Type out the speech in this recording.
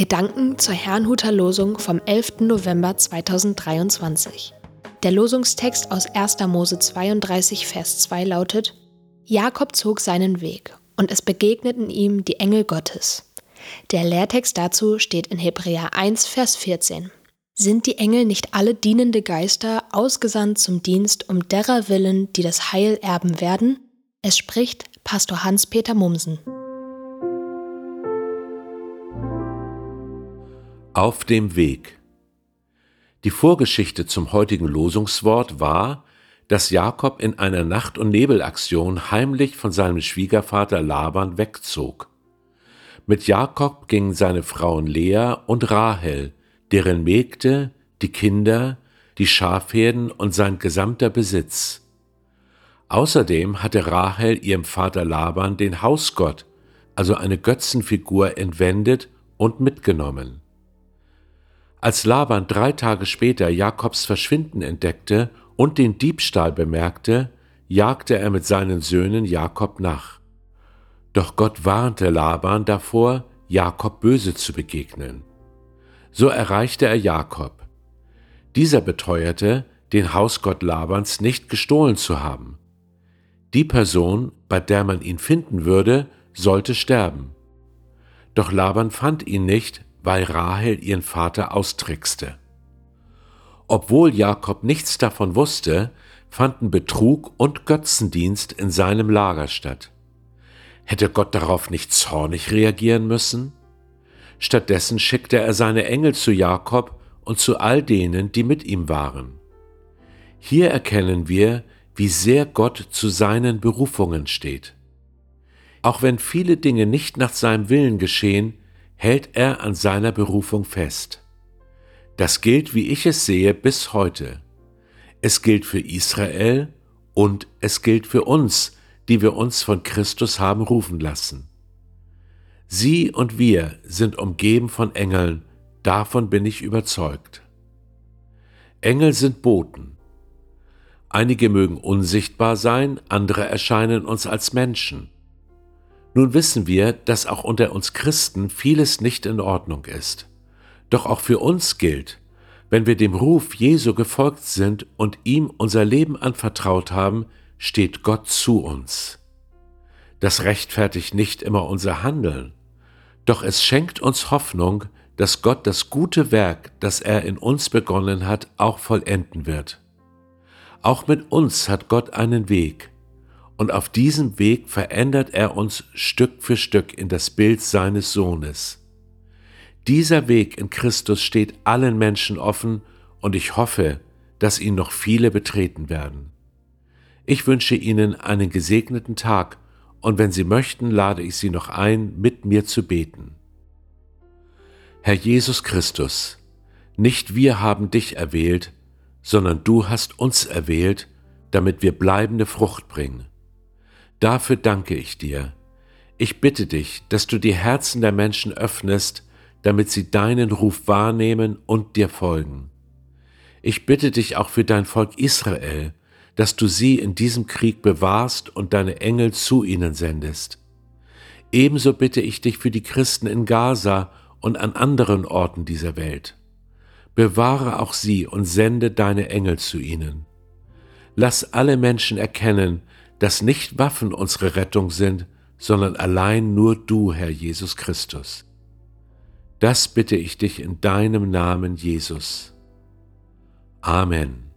Gedanken zur Herrnhuter Losung vom 11. November 2023. Der Losungstext aus 1. Mose 32, Vers 2 lautet: Jakob zog seinen Weg, und es begegneten ihm die Engel Gottes. Der Lehrtext dazu steht in Hebräer 1, Vers 14. Sind die Engel nicht alle dienende Geister, ausgesandt zum Dienst um derer willen, die das Heil erben werden? Es spricht Pastor Hans-Peter Mumsen. Auf dem Weg. Die Vorgeschichte zum heutigen Losungswort war, dass Jakob in einer Nacht- und Nebelaktion heimlich von seinem Schwiegervater Laban wegzog. Mit Jakob gingen seine Frauen Lea und Rahel, deren Mägde, die Kinder, die Schafherden und sein gesamter Besitz. Außerdem hatte Rahel ihrem Vater Laban den Hausgott, also eine Götzenfigur, entwendet und mitgenommen. Als Laban drei Tage später Jakobs Verschwinden entdeckte und den Diebstahl bemerkte, jagte er mit seinen Söhnen Jakob nach. Doch Gott warnte Laban davor, Jakob böse zu begegnen. So erreichte er Jakob. Dieser beteuerte, den Hausgott Labans nicht gestohlen zu haben. Die Person, bei der man ihn finden würde, sollte sterben. Doch Laban fand ihn nicht, weil Rahel ihren Vater austrickste. Obwohl Jakob nichts davon wusste, fanden Betrug und Götzendienst in seinem Lager statt. Hätte Gott darauf nicht zornig reagieren müssen? Stattdessen schickte er seine Engel zu Jakob und zu all denen, die mit ihm waren. Hier erkennen wir, wie sehr Gott zu seinen Berufungen steht. Auch wenn viele Dinge nicht nach seinem Willen geschehen, hält er an seiner Berufung fest. Das gilt, wie ich es sehe, bis heute. Es gilt für Israel und es gilt für uns, die wir uns von Christus haben rufen lassen. Sie und wir sind umgeben von Engeln, davon bin ich überzeugt. Engel sind Boten. Einige mögen unsichtbar sein, andere erscheinen uns als Menschen. Nun wissen wir, dass auch unter uns Christen vieles nicht in Ordnung ist. Doch auch für uns gilt, wenn wir dem Ruf Jesu gefolgt sind und ihm unser Leben anvertraut haben, steht Gott zu uns. Das rechtfertigt nicht immer unser Handeln, doch es schenkt uns Hoffnung, dass Gott das gute Werk, das er in uns begonnen hat, auch vollenden wird. Auch mit uns hat Gott einen Weg, und auf diesem Weg verändert er uns Stück für Stück in das Bild seines Sohnes. Dieser Weg in Christus steht allen Menschen offen und ich hoffe, dass ihn noch viele betreten werden. Ich wünsche Ihnen einen gesegneten Tag und wenn Sie möchten, lade ich Sie noch ein, mit mir zu beten. Herr Jesus Christus, nicht wir haben dich erwählt, sondern du hast uns erwählt, damit wir bleibende Frucht bringen. Dafür danke ich dir. Ich bitte dich, dass du die Herzen der Menschen öffnest, damit sie deinen Ruf wahrnehmen und dir folgen. Ich bitte dich auch für dein Volk Israel, dass du sie in diesem Krieg bewahrst und deine Engel zu ihnen sendest. Ebenso bitte ich dich für die Christen in Gaza und an anderen Orten dieser Welt. Bewahre auch sie und sende deine Engel zu ihnen. Lass alle Menschen erkennen, dass nicht Waffen unsere Rettung sind, sondern allein nur du, Herr Jesus Christus. Das bitte ich dich in deinem Namen, Jesus. Amen.